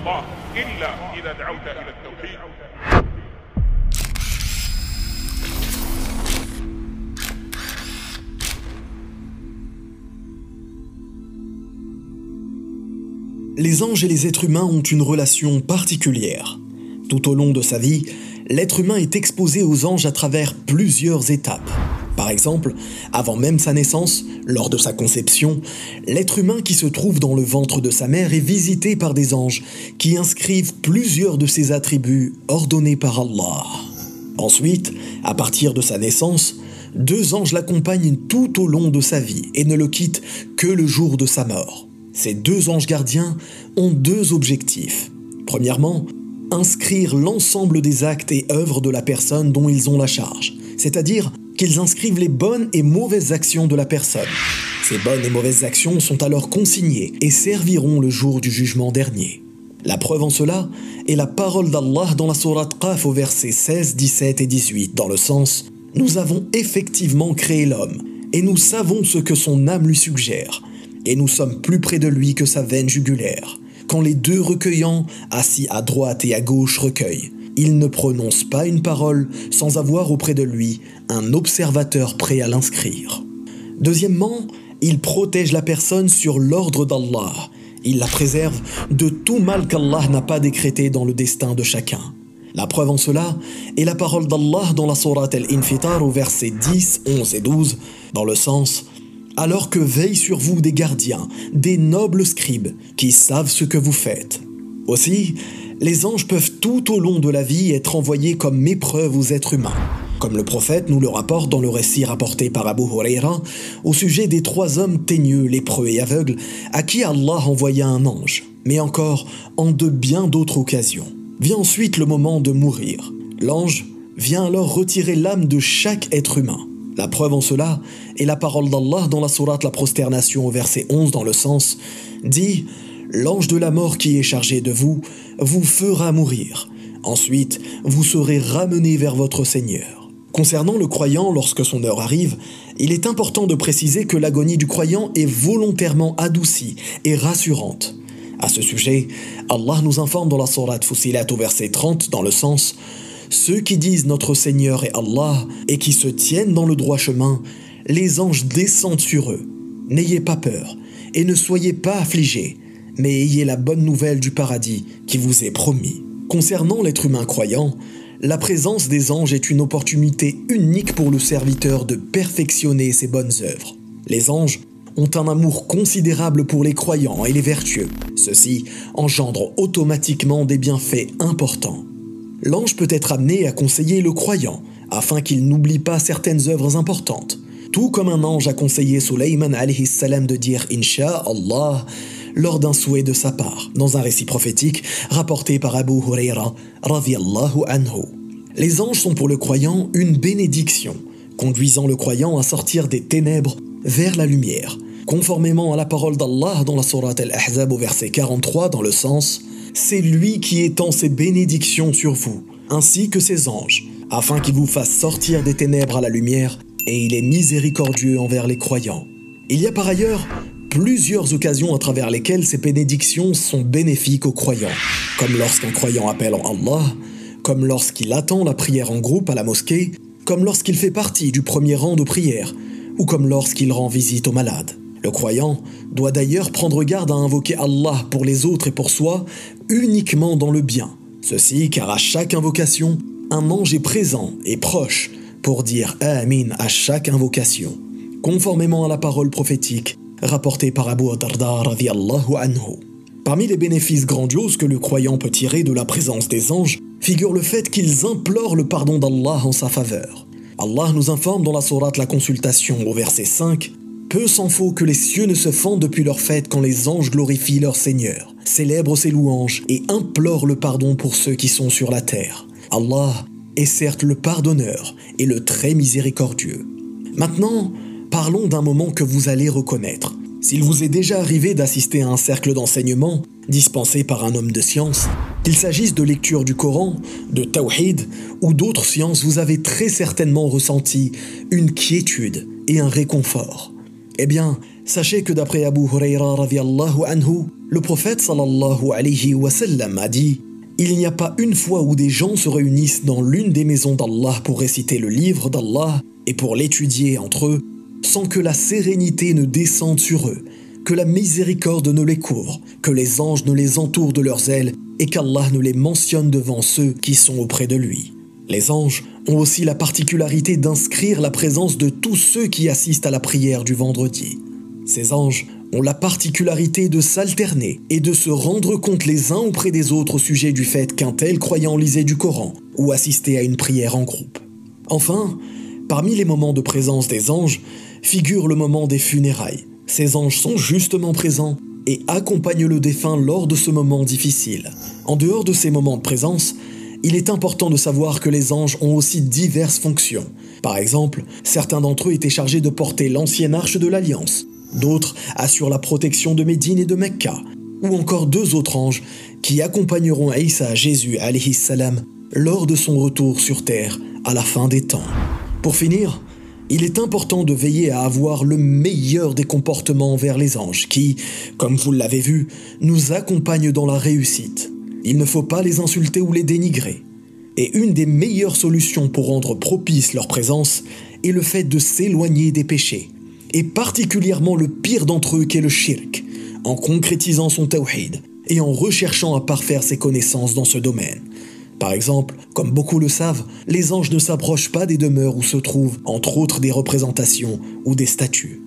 الله إلا إذا دعوت إلى التوحيد Les anges et les êtres humains ont une relation particulière. Tout au long de sa vie, l'être humain est exposé aux anges à travers plusieurs étapes. Par exemple, avant même sa naissance, lors de sa conception, l'être humain qui se trouve dans le ventre de sa mère est visité par des anges qui inscrivent plusieurs de ses attributs ordonnés par Allah. Ensuite, à partir de sa naissance, deux anges l'accompagnent tout au long de sa vie et ne le quittent que le jour de sa mort. Ces deux anges gardiens ont deux objectifs. Premièrement, inscrire l'ensemble des actes et œuvres de la personne dont ils ont la charge, c'est-à-dire qu'ils inscrivent les bonnes et mauvaises actions de la personne. Ces bonnes et mauvaises actions sont alors consignées et serviront le jour du jugement dernier. La preuve en cela est la parole d'Allah dans la sourate Qaf au verset 16, 17 et 18, dans le sens Nous avons effectivement créé l'homme, et nous savons ce que son âme lui suggère, et nous sommes plus près de lui que sa veine jugulaire. Quand les deux recueillants, assis à droite et à gauche, recueillent, il ne prononce pas une parole sans avoir auprès de lui un observateur prêt à l'inscrire. Deuxièmement, il protège la personne sur l'ordre d'Allah. Il la préserve de tout mal qu'Allah n'a pas décrété dans le destin de chacun. La preuve en cela est la parole d'Allah dans la sourate Al-Infitar au verset 10, 11 et 12, dans le sens alors que veillent sur vous des gardiens, des nobles scribes, qui savent ce que vous faites. Aussi, les anges peuvent tout au long de la vie être envoyés comme épreuve aux êtres humains, comme le prophète nous le rapporte dans le récit rapporté par Abu Huraira au sujet des trois hommes teigneux, lépreux et aveugles, à qui Allah envoya un ange, mais encore en de bien d'autres occasions. Vient ensuite le moment de mourir. L'ange vient alors retirer l'âme de chaque être humain. La preuve en cela est la parole d'Allah dans la sourate La prosternation au verset 11 dans le sens dit L'ange de la mort qui est chargé de vous vous fera mourir. Ensuite, vous serez ramené vers votre Seigneur. Concernant le croyant, lorsque son heure arrive, il est important de préciser que l'agonie du croyant est volontairement adoucie et rassurante. À ce sujet, Allah nous informe dans la sourate Fusilat au verset 30 dans le sens ceux qui disent notre Seigneur est Allah et qui se tiennent dans le droit chemin, les anges descendent sur eux. N'ayez pas peur et ne soyez pas affligés, mais ayez la bonne nouvelle du paradis qui vous est promis. Concernant l'être humain croyant, la présence des anges est une opportunité unique pour le serviteur de perfectionner ses bonnes œuvres. Les anges ont un amour considérable pour les croyants et les vertueux. Ceci engendre automatiquement des bienfaits importants l'ange peut être amené à conseiller le croyant afin qu'il n'oublie pas certaines œuvres importantes. Tout comme un ange a conseillé Suleyman salam de dire Inch'Allah lors d'un souhait de sa part, dans un récit prophétique rapporté par Abu Huraira anhu. Les anges sont pour le croyant une bénédiction, conduisant le croyant à sortir des ténèbres vers la lumière, conformément à la parole d'Allah dans la sourate Al-Ahzab au verset 43 dans le sens c'est lui qui étend ses bénédictions sur vous, ainsi que ses anges, afin qu'il vous fasse sortir des ténèbres à la lumière, et il est miséricordieux envers les croyants. Il y a par ailleurs plusieurs occasions à travers lesquelles ces bénédictions sont bénéfiques aux croyants, comme lorsqu'un croyant appelle en Allah, comme lorsqu'il attend la prière en groupe à la mosquée, comme lorsqu'il fait partie du premier rang de prière, ou comme lorsqu'il rend visite aux malades. Le croyant doit d'ailleurs prendre garde à invoquer Allah pour les autres et pour soi uniquement dans le bien. Ceci car à chaque invocation, un ange est présent et proche pour dire Amin à chaque invocation, conformément à la parole prophétique rapportée par Abu Darda anhu. Parmi les bénéfices grandioses que le croyant peut tirer de la présence des anges figure le fait qu'ils implorent le pardon d'Allah en sa faveur. Allah nous informe dans la sourate La Consultation au verset 5 peu s'en faut que les cieux ne se fendent depuis leur fête quand les anges glorifient leur Seigneur, célèbrent ses louanges et implorent le pardon pour ceux qui sont sur la terre. Allah est certes le pardonneur et le très miséricordieux. Maintenant, parlons d'un moment que vous allez reconnaître. S'il vous est déjà arrivé d'assister à un cercle d'enseignement dispensé par un homme de science, qu'il s'agisse de lecture du Coran, de Tawhid ou d'autres sciences, vous avez très certainement ressenti une quiétude et un réconfort. Eh bien, sachez que d'après Abu Huraira anhu, Le prophète sallallahu alayhi wa sallam a dit Il n'y a pas une fois où des gens se réunissent dans l'une des maisons d'Allah pour réciter le livre d'Allah et pour l'étudier entre eux, sans que la sérénité ne descende sur eux, que la miséricorde ne les couvre, que les anges ne les entourent de leurs ailes et qu'Allah ne les mentionne devant ceux qui sont auprès de lui. Les anges ont aussi la particularité d'inscrire la présence de tous ceux qui assistent à la prière du vendredi. Ces anges ont la particularité de s'alterner et de se rendre compte les uns auprès des autres au sujet du fait qu'un tel croyant lisait du Coran ou assistait à une prière en groupe. Enfin, parmi les moments de présence des anges figure le moment des funérailles. Ces anges sont justement présents et accompagnent le défunt lors de ce moment difficile. En dehors de ces moments de présence, il est important de savoir que les anges ont aussi diverses fonctions. Par exemple, certains d'entre eux étaient chargés de porter l'ancienne arche de l'Alliance, d'autres assurent la protection de Médine et de Mecca, ou encore deux autres anges qui accompagneront Isa Jésus salam lors de son retour sur terre à la fin des temps. Pour finir, il est important de veiller à avoir le meilleur des comportements envers les anges qui, comme vous l'avez vu, nous accompagnent dans la réussite. Il ne faut pas les insulter ou les dénigrer. Et une des meilleures solutions pour rendre propice leur présence est le fait de s'éloigner des péchés, et particulièrement le pire d'entre eux qui est le shirk, en concrétisant son tawhid et en recherchant à parfaire ses connaissances dans ce domaine. Par exemple, comme beaucoup le savent, les anges ne s'approchent pas des demeures où se trouvent, entre autres, des représentations ou des statues.